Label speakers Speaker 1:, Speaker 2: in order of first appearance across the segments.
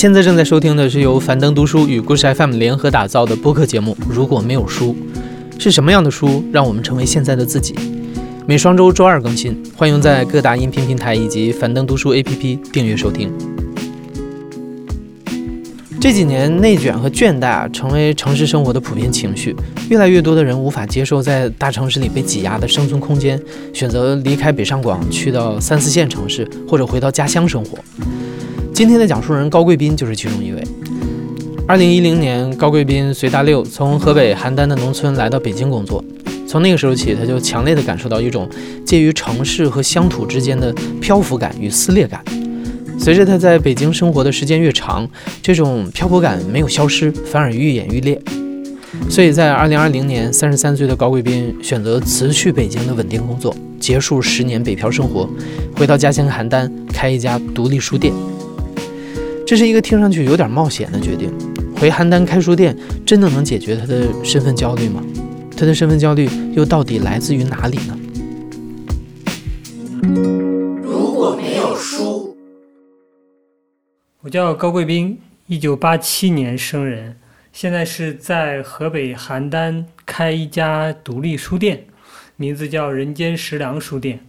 Speaker 1: 现在正在收听的是由樊登读书与故事 FM 联合打造的播客节目。如果没有书，是什么样的书让我们成为现在的自己？每双周周二更新，欢迎在各大音频平台以及樊登读书 APP 订阅收听。这几年，内卷和倦怠啊，成为城市生活的普遍情绪。越来越多的人无法接受在大城市里被挤压的生存空间，选择离开北上广，去到三四线城市，或者回到家乡生活。今天的讲述人高贵斌就是其中一位。二零一零年，高贵斌随大六从河北邯郸的农村来到北京工作。从那个时候起，他就强烈地感受到一种介于城市和乡土之间的漂浮感与撕裂感。随着他在北京生活的时间越长，这种漂泊感没有消失，反而愈演愈烈。所以在二零二零年，三十三岁的高贵斌选择辞去北京的稳定工作，结束十年北漂生活，回到家乡邯郸开一家独立书店。这是一个听上去有点冒险的决定。回邯郸开书店，真的能解决他的身份焦虑吗？他的身份焦虑又到底来自于哪里呢？
Speaker 2: 如果没有书我叫高贵斌，一九八七年生人，现在是在河北邯郸开一家独立书店，名字叫人间食粮书店。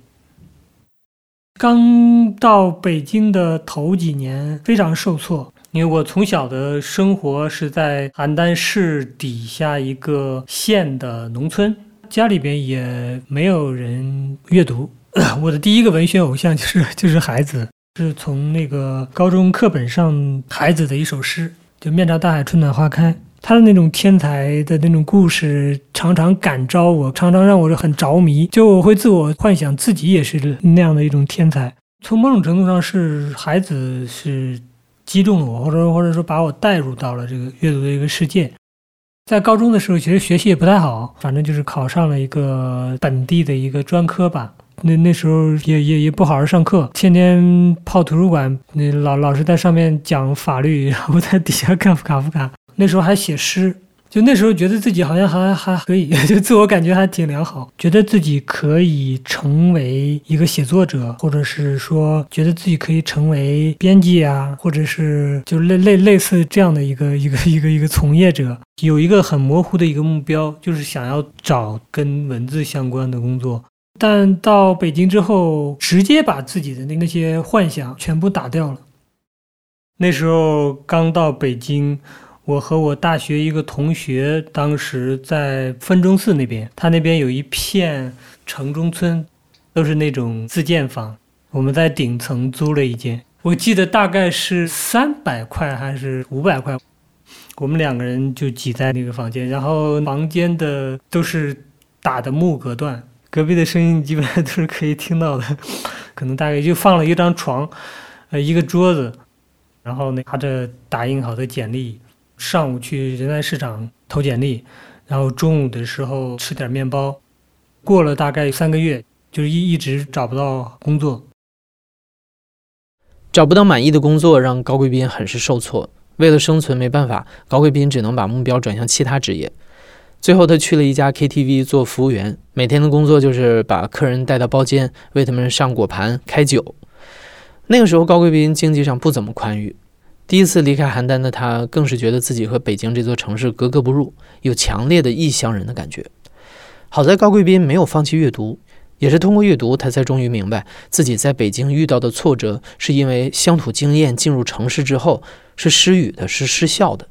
Speaker 2: 刚到北京的头几年非常受挫，因为我从小的生活是在邯郸市底下一个县的农村，家里边也没有人阅读，我的第一个文学偶像就是 就是孩子。是从那个高中课本上孩子的一首诗，就“面朝大海，春暖花开”。他的那种天才的那种故事，常常感召我，常常让我很着迷。就我会自我幻想自己也是那样的一种天才。从某种程度上，是孩子是击中了我，或者或者说把我带入到了这个阅读的一个世界。在高中的时候，其实学习也不太好，反正就是考上了一个本地的一个专科吧。那那时候也也也不好好上课，天天泡图书馆。那老老师在上面讲法律，然后在底下看卡夫卡。那时候还写诗，就那时候觉得自己好像还还可以，就自我感觉还挺良好，觉得自己可以成为一个写作者，或者是说觉得自己可以成为编辑啊，或者是就类类类似这样的一个一个一个一个从业者，有一个很模糊的一个目标，就是想要找跟文字相关的工作。但到北京之后，直接把自己的那那些幻想全部打掉了。那时候刚到北京，我和我大学一个同学，当时在分钟寺那边，他那边有一片城中村，都是那种自建房。我们在顶层租了一间，我记得大概是三百块还是五百块，我们两个人就挤在那个房间，然后房间的都是打的木隔断。隔壁的声音基本上都是 可以听到的，可能大概就放了一张床，呃，一个桌子，然后拿着打印好的简历，上午去人才市场投简历，然后中午的时候吃点面包，过了大概三个月，就是一一直找不到工作，
Speaker 1: 找不到满意的工作让高贵斌很是受挫，为了生存没办法，高贵斌只能把目标转向其他职业。最后，他去了一家 KTV 做服务员，每天的工作就是把客人带到包间，为他们上果盘、开酒。那个时候，高贵斌经济上不怎么宽裕，第一次离开邯郸的他，更是觉得自己和北京这座城市格格不入，有强烈的异乡人的感觉。好在高贵斌没有放弃阅读，也是通过阅读，他才终于明白自己在北京遇到的挫折，是因为乡土经验进入城市之后是失语的，是失效的。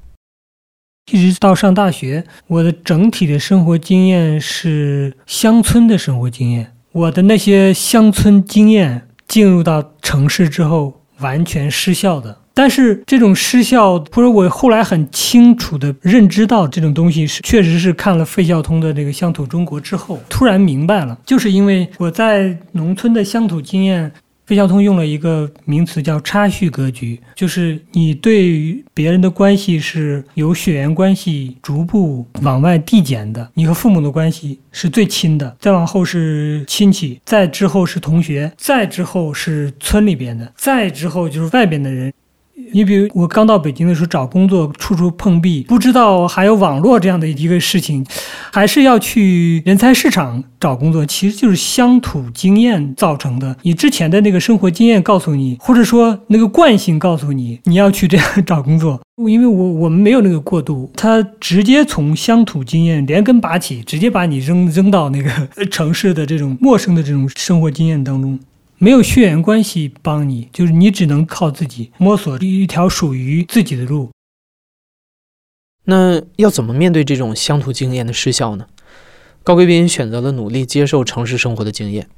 Speaker 2: 一直到上大学，我的整体的生活经验是乡村的生活经验。我的那些乡村经验进入到城市之后，完全失效的。但是这种失效，或者我后来很清楚的认知到这种东西是，确实是看了费孝通的这个《乡土中国》之后，突然明白了，就是因为我在农村的乡土经验。费孝通用了一个名词叫差序格局，就是你对于别人的关系是由血缘关系逐步往外递减的。你和父母的关系是最亲的，再往后是亲戚，再之后是同学，再之后是村里边的，再之后就是外边的人。你比如我刚到北京的时候找工作，处处碰壁，不知道还有网络这样的一个事情，还是要去人才市场找工作，其实就是乡土经验造成的。你之前的那个生活经验告诉你，或者说那个惯性告诉你，你要去这样找工作。因为我我们没有那个过渡，他直接从乡土经验连根拔起，直接把你扔扔到那个 城市的这种陌生的这种生活经验当中。没有血缘关系帮你，就是你只能靠自己摸索一条属于自己的路。
Speaker 1: 那要怎么面对这种乡土经验的失效呢？高贵斌选择了努力接受城市生活的经验，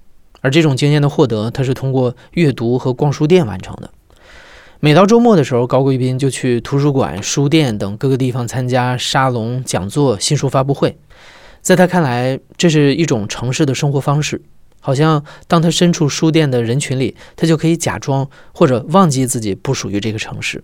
Speaker 1: 而这种经验的获得，他是通过阅读和逛书店完成的。每到周末的时候，高贵斌就去图书馆、书店等各个地方参加沙龙、讲座、新书发布会。在他看来，这是一种城市的生活方式。好像当他身处书店的人群里，他就可以假装或者忘记自己不属于这个城市。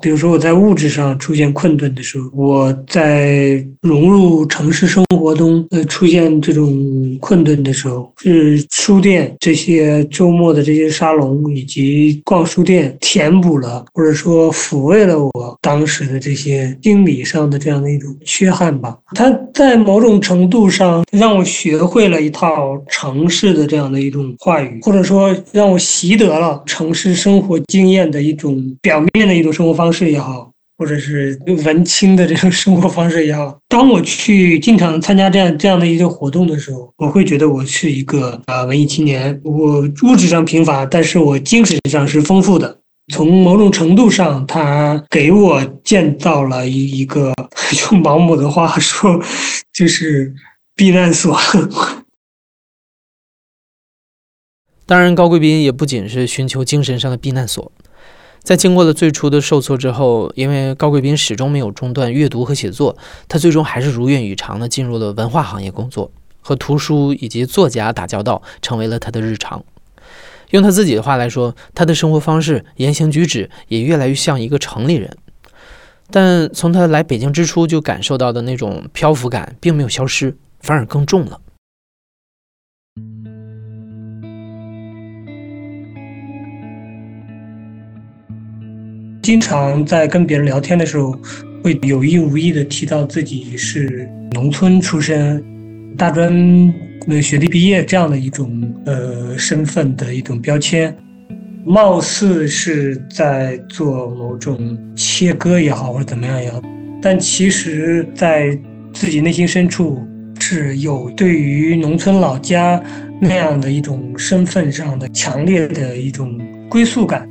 Speaker 2: 比如说我在物质上出现困顿的时候，我在融入城市生活中，呃，出现这种困顿的时候，是书店这些周末的这些沙龙以及逛书店填补了，或者说抚慰了我当时的这些心理上的这样的一种缺憾吧。它在某种程度上让我学会了一套城市的这样的一种话语，或者说让我习得了城市生活经验的一种表面的一种生活方式。方式也好，或者是文青的这种生活方式也好，当我去经常参加这样这样的一些活动的时候，我会觉得我是一个啊文艺青年。我物质上贫乏，但是我精神上是丰富的。从某种程度上，他给我建造了一一个 用毛姆的话说，就是避难所。
Speaker 1: 当然，高贵宾也不仅是寻求精神上的避难所。在经过了最初的受挫之后，因为高贵斌始终没有中断阅读和写作，他最终还是如愿以偿地进入了文化行业工作，和图书以及作家打交道成为了他的日常。用他自己的话来说，他的生活方式、言行举止也越来越像一个城里人。但从他来北京之初就感受到的那种漂浮感并没有消失，反而更重了。
Speaker 2: 经常在跟别人聊天的时候，会有意无意的提到自己是农村出身、大专的学历毕业这样的一种呃身份的一种标签，貌似是在做某种切割也好，或者怎么样也好，但其实，在自己内心深处是有对于农村老家那样的一种身份上的强烈的一种归宿感。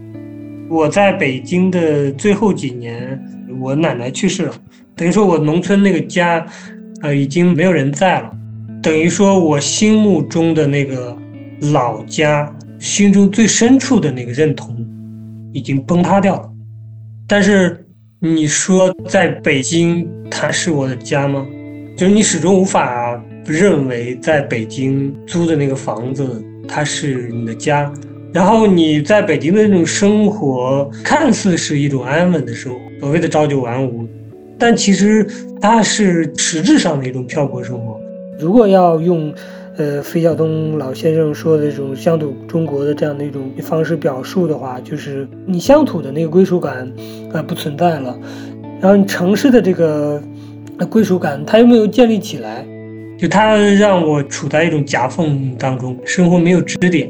Speaker 2: 我在北京的最后几年，我奶奶去世了，等于说我农村那个家，呃，已经没有人在了，等于说我心目中的那个老家，心中最深处的那个认同，已经崩塌掉了。但是你说在北京，它是我的家吗？就是你始终无法认为在北京租的那个房子，它是你的家。然后你在北京的那种生活，看似是一种安稳的生活，所谓的朝九晚五，但其实它是实质上的一种漂泊生活。如果要用，呃，费孝通老先生说的这种乡土中国的这样的一种方式表述的话，就是你乡土的那个归属感，呃，不存在了，然后你城市的这个归属感，它又没有建立起来，就它让我处在一种夹缝当中，生活没有支点。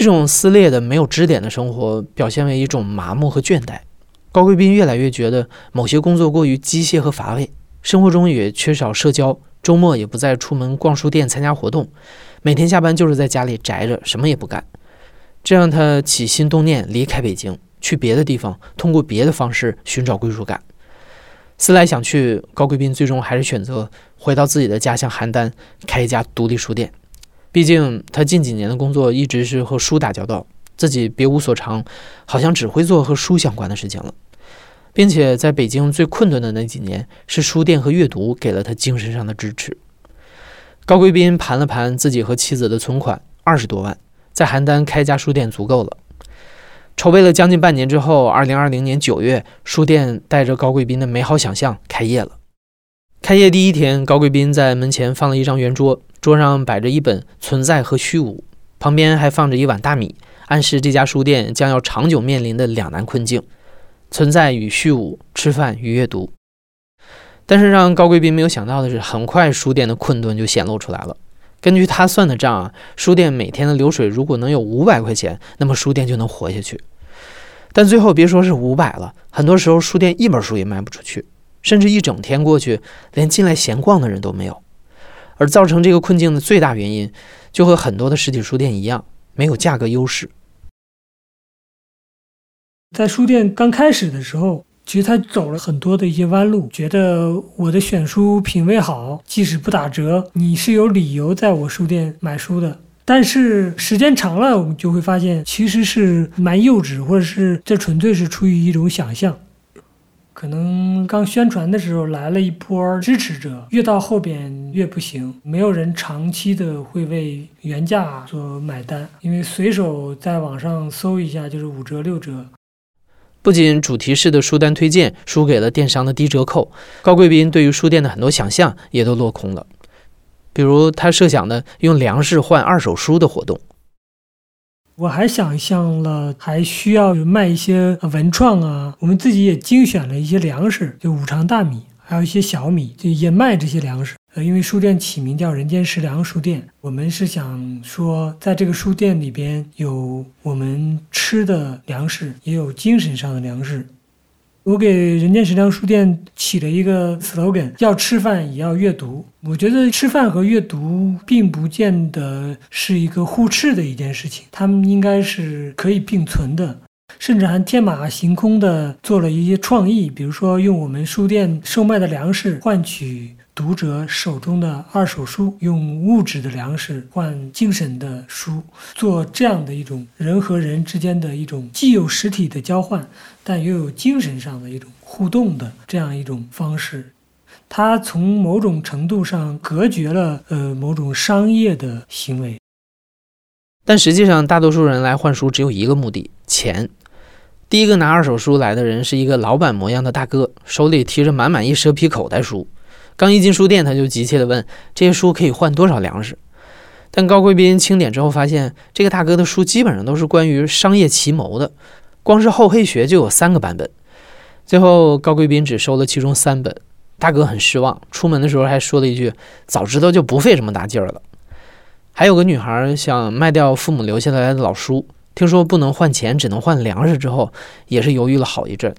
Speaker 1: 这种撕裂的、没有支点的生活，表现为一种麻木和倦怠。高贵宾越来越觉得某些工作过于机械和乏味，生活中也缺少社交，周末也不再出门逛书店、参加活动，每天下班就是在家里宅着，什么也不干。这让他起心动念离开北京，去别的地方，通过别的方式寻找归属感。思来想去，高贵宾最终还是选择回到自己的家乡邯郸，开一家独立书店。毕竟他近几年的工作一直是和书打交道，自己别无所长，好像只会做和书相关的事情了。并且在北京最困顿的那几年，是书店和阅读给了他精神上的支持。高贵宾盘了盘自己和妻子的存款，二十多万，在邯郸开家书店足够了。筹备了将近半年之后，二零二零年九月，书店带着高贵宾的美好想象开业了。开业第一天，高贵宾在门前放了一张圆桌，桌上摆着一本《存在和虚无》，旁边还放着一碗大米，暗示这家书店将要长久面临的两难困境：存在与虚无，吃饭与阅读。但是让高贵宾没有想到的是，很快书店的困顿就显露出来了。根据他算的账啊，书店每天的流水如果能有五百块钱，那么书店就能活下去。但最后别说是五百了，很多时候书店一本书也卖不出去。甚至一整天过去，连进来闲逛的人都没有。而造成这个困境的最大原因，就和很多的实体书店一样，没有价格优势。
Speaker 2: 在书店刚开始的时候，其实他走了很多的一些弯路，觉得我的选书品味好，即使不打折，你是有理由在我书店买书的。但是时间长了，我们就会发现，其实是蛮幼稚，或者是这纯粹是出于一种想象。可能刚宣传的时候来了一波支持者，越到后边越不行，没有人长期的会为原价所买单，因为随手在网上搜一下就是五折六折。
Speaker 1: 不仅主题式的书单推荐输给了电商的低折扣，高贵宾对于书店的很多想象也都落空了，比如他设想的用粮食换二手书的活动。
Speaker 2: 我还想象了，还需要卖一些文创啊。我们自己也精选了一些粮食，就五常大米，还有一些小米，就也卖这些粮食。呃，因为书店起名叫“人间食粮书店”，我们是想说，在这个书店里边有我们吃的粮食，也有精神上的粮食。我给人间食粮书店起了一个 slogan，要吃饭也要阅读。我觉得吃饭和阅读并不见得是一个互斥的一件事情，他们应该是可以并存的，甚至还天马行空的做了一些创意，比如说用我们书店售卖的粮食换取。读者手中的二手书，用物质的粮食换精神的书，做这样的一种人和人之间的一种既有实体的交换，但又有精神上的一种互动的这样一种方式。它从某种程度上隔绝了呃某种商业的行为。
Speaker 1: 但实际上，大多数人来换书只有一个目的：钱。第一个拿二手书来的人是一个老板模样的大哥，手里提着满满一蛇皮口袋书。刚一进书店，他就急切地问：“这些书可以换多少粮食？”但高贵宾清点之后发现，这个大哥的书基本上都是关于商业奇谋的，光是厚黑学就有三个版本。最后，高贵宾只收了其中三本，大哥很失望，出门的时候还说了一句：“早知道就不费这么大劲儿了。”还有个女孩想卖掉父母留下来的老书，听说不能换钱，只能换粮食之后，也是犹豫了好一阵。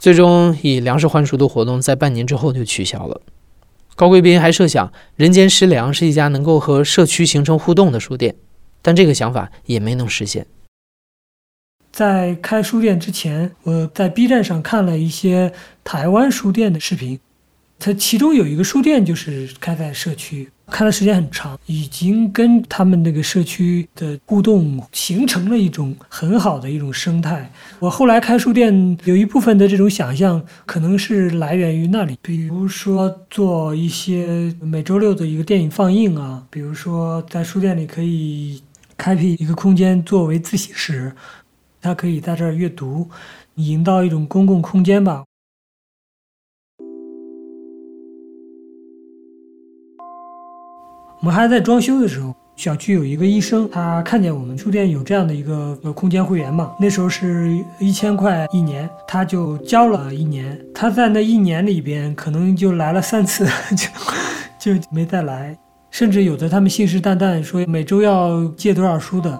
Speaker 1: 最终以粮食换书的活动在半年之后就取消了。高贵宾还设想人间食粮是一家能够和社区形成互动的书店，但这个想法也没能实现。
Speaker 2: 在开书店之前，我在 B 站上看了一些台湾书店的视频，它其中有一个书店就是开在社区。开的时间很长，已经跟他们那个社区的互动形成了一种很好的一种生态。我后来开书店，有一部分的这种想象可能是来源于那里，比如说做一些每周六的一个电影放映啊，比如说在书店里可以开辟一个空间作为自习室，他可以在这儿阅读，营造一种公共空间吧。我们还在装修的时候，小区有一个医生，他看见我们书店有这样的一个空间会员嘛，那时候是一千块一年，他就交了一年。他在那一年里边，可能就来了三次，就就没再来。甚至有的他们信誓旦旦说每周要借多少书的，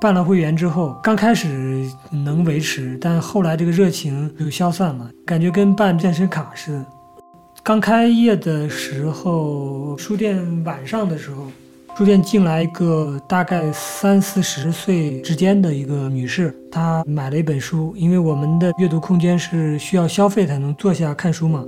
Speaker 2: 办了会员之后，刚开始能维持，但后来这个热情就消散了，感觉跟办健身卡似的。刚开业的时候，书店晚上的时候，书店进来一个大概三四十岁之间的一个女士，她买了一本书，因为我们的阅读空间是需要消费才能坐下看书嘛。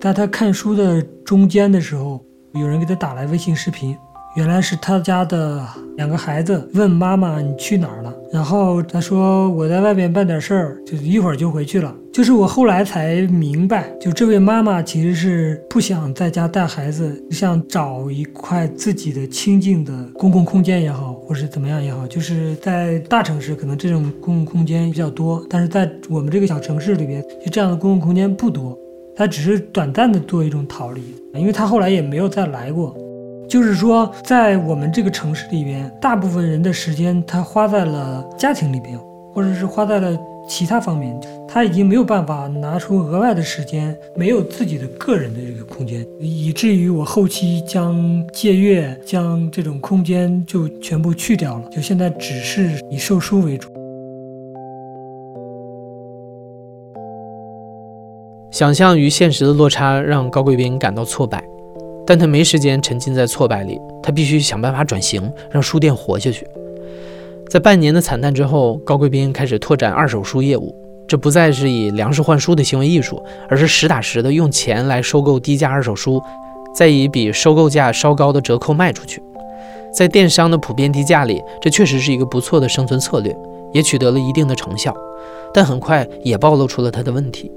Speaker 2: 在她看书的中间的时候，有人给她打来微信视频。原来是她家的两个孩子问妈妈你去哪儿了，然后他说我在外边办点事儿，就一会儿就回去了。就是我后来才明白，就这位妈妈其实是不想在家带孩子，想找一块自己的清静的公共空间也好，或是怎么样也好。就是在大城市可能这种公共空间比较多，但是在我们这个小城市里边，就这样的公共空间不多。他只是短暂的做一种逃离，因为他后来也没有再来过。就是说，在我们这个城市里边，大部分人的时间他花在了家庭里边，或者是花在了其他方面，他已经没有办法拿出额外的时间，没有自己的个人的这个空间，以至于我后期将借阅、将这种空间就全部去掉了，就现在只是以售书为主。
Speaker 1: 想象与现实的落差让高贵宾感到挫败，但他没时间沉浸在挫败里，他必须想办法转型，让书店活下去。在半年的惨淡之后，高贵宾开始拓展二手书业务，这不再是以粮食换书的行为艺术，而是实打实的用钱来收购低价二手书，再以比收购价稍高的折扣卖出去。在电商的普遍低价里，这确实是一个不错的生存策略，也取得了一定的成效，但很快也暴露出了他的问题。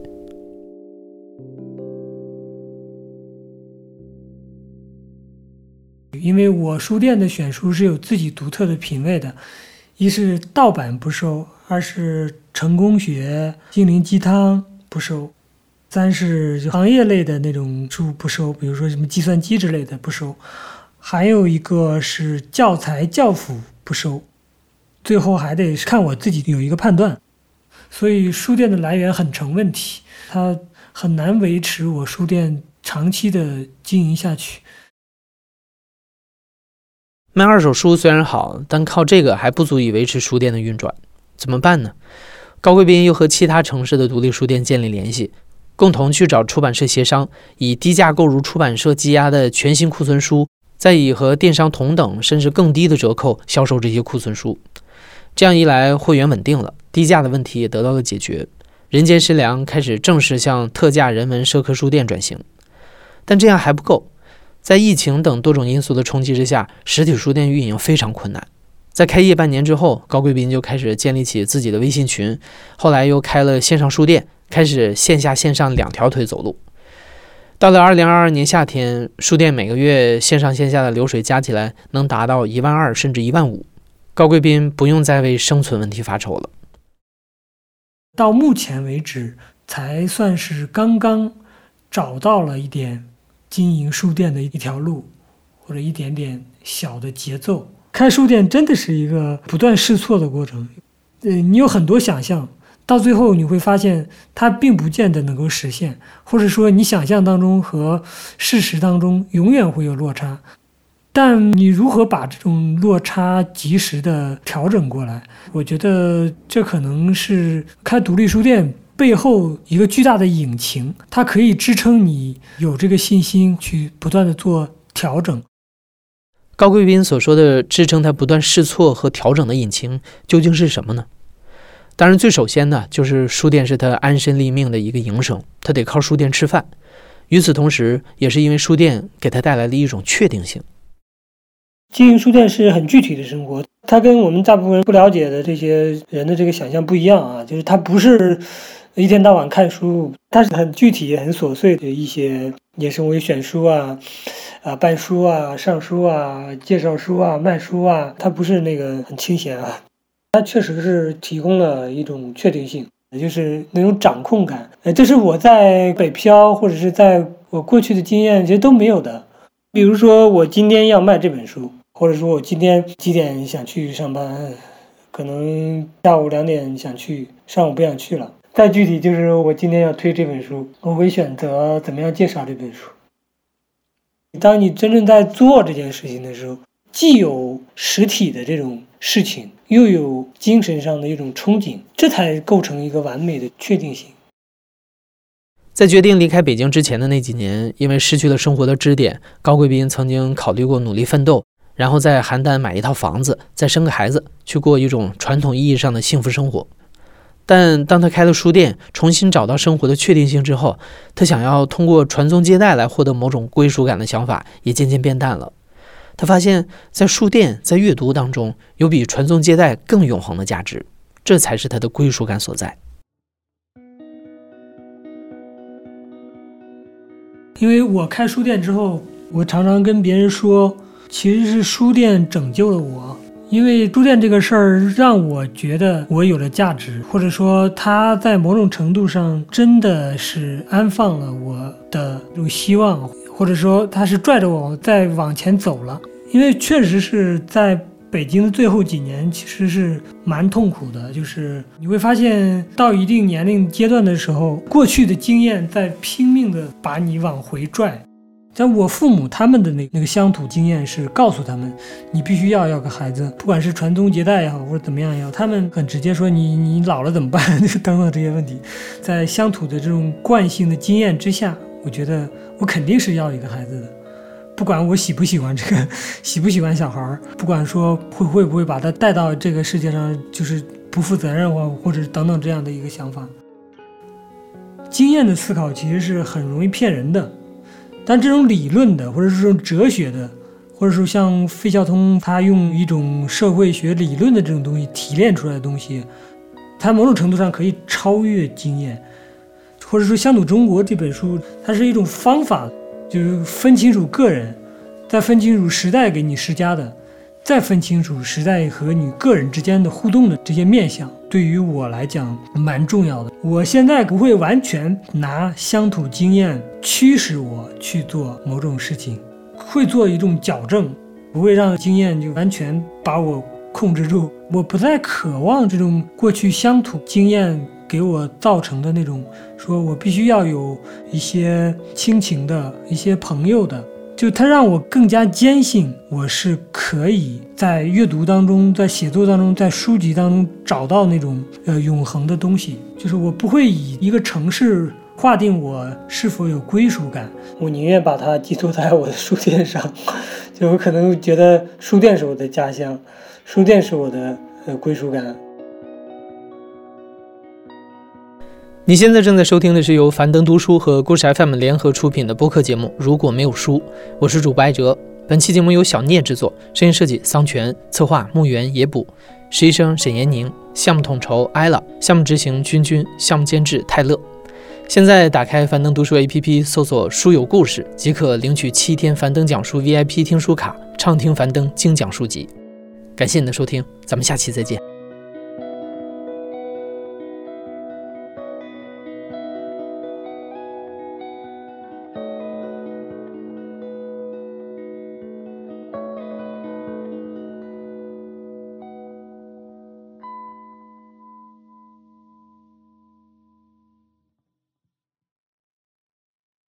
Speaker 2: 因为我书店的选书是有自己独特的品味的，一是盗版不收，二是成功学、心灵鸡汤不收，三是行业类的那种书不收，比如说什么计算机之类的不收，还有一个是教材教辅不收，最后还得看我自己有一个判断，所以书店的来源很成问题，它很难维持我书店长期的经营下去。
Speaker 1: 卖二手书虽然好，但靠这个还不足以维持书店的运转，怎么办呢？高贵宾又和其他城市的独立书店建立联系，共同去找出版社协商，以低价购入出版社积压的全新库存书，再以和电商同等甚至更低的折扣销售这些库存书。这样一来，会员稳定了，低价的问题也得到了解决，人间食粮开始正式向特价人文社科书店转型。但这样还不够。在疫情等多种因素的冲击之下，实体书店运营非常困难。在开业半年之后，高贵宾就开始建立起自己的微信群，后来又开了线上书店，开始线下线上两条腿走路。到了二零二二年夏天，书店每个月线上线下的流水加起来能达到一万二甚至一万五，高贵宾不用再为生存问题发愁了。
Speaker 2: 到目前为止，才算是刚刚找到了一点。经营书店的一条路，或者一点点小的节奏。开书店真的是一个不断试错的过程。呃，你有很多想象，到最后你会发现它并不见得能够实现，或者说你想象当中和事实当中永远会有落差。但你如何把这种落差及时的调整过来？我觉得这可能是开独立书店。背后一个巨大的引擎，它可以支撑你有这个信心去不断的做调整。
Speaker 1: 高贵宾所说的支撑他不断试错和调整的引擎究竟是什么呢？当然，最首先呢，就是书店是他安身立命的一个营生，他得靠书店吃饭。与此同时，也是因为书店给他带来了一种确定性。
Speaker 2: 经营书店是很具体的生活，它跟我们大部分不了解的这些人的这个想象不一样啊，就是它不是。一天到晚看书，它是很具体、很琐碎的一些，也是为选书啊，啊办书啊、上书啊、介绍书啊、卖书啊，它不是那个很清闲啊，它确实是提供了一种确定性，也就是那种掌控感。呃，这是我在北漂或者是在我过去的经验其实都没有的。比如说，我今天要卖这本书，或者说我今天几点想去上班，可能下午两点想去，上午不想去了。再具体就是我今天要推这本书，我会选择怎么样介绍这本书。当你真正在做这件事情的时候，既有实体的这种事情，又有精神上的一种憧憬，这才构成一个完美的确定性。
Speaker 1: 在决定离开北京之前的那几年，因为失去了生活的支点，高贵宾曾经考虑过努力奋斗，然后在邯郸买一套房子，再生个孩子，去过一种传统意义上的幸福生活。但当他开了书店，重新找到生活的确定性之后，他想要通过传宗接代来获得某种归属感的想法也渐渐变淡了。他发现，在书店，在阅读当中，有比传宗接代更永恒的价值，这才是他的归属感所在。
Speaker 2: 因为我开书店之后，我常常跟别人说，其实是书店拯救了我。因为书店这个事儿让我觉得我有了价值，或者说它在某种程度上真的是安放了我的这种希望，或者说它是拽着我再往前走了。因为确实是在北京的最后几年，其实是蛮痛苦的，就是你会发现到一定年龄阶段的时候，过去的经验在拼命的把你往回拽。像我父母他们的那那个乡土经验是告诉他们，你必须要要个孩子，不管是传宗接代也好，或者怎么样也好，他们很直接说你你老了怎么办？等等这些问题，在乡土的这种惯性的经验之下，我觉得我肯定是要一个孩子的，不管我喜不喜欢这个，喜不喜欢小孩儿，不管说会会不会把他带到这个世界上，就是不负责任或或者等等这样的一个想法。经验的思考其实是很容易骗人的。但这种理论的，或者是这种哲学的，或者说像费孝通他用一种社会学理论的这种东西提炼出来的东西，它某种程度上可以超越经验，或者说《乡土中国》这本书，它是一种方法，就是分清楚个人，再分清楚时代给你施加的。再分清楚时代和你个人之间的互动的这些面相，对于我来讲蛮重要的。我现在不会完全拿乡土经验驱使我去做某种事情，会做一种矫正，不会让经验就完全把我控制住。我不再渴望这种过去乡土经验给我造成的那种，说我必须要有一些亲情的一些朋友的。就它让我更加坚信，我是可以在阅读当中，在写作当中，在书籍当中找到那种呃永恒的东西。就是我不会以一个城市划定我是否有归属感，我宁愿把它寄托在我的书店上。就我可能觉得书店是我的家乡，书店是我的呃归属感。
Speaker 1: 你现在正在收听的是由樊登读书和故事 FM 联合出品的播客节目《如果没有书》，我是主播艾哲。本期节目由小聂制作，声音设计桑泉，策划木源野捕，实习生沈延宁，项目统筹艾拉，项目执行君君，项目监制泰勒。现在打开樊登读书 APP，搜索“书有故事”，即可领取七天樊登讲书 VIP 听书卡，畅听樊登精讲书籍。感谢你的收听，咱们下期再见。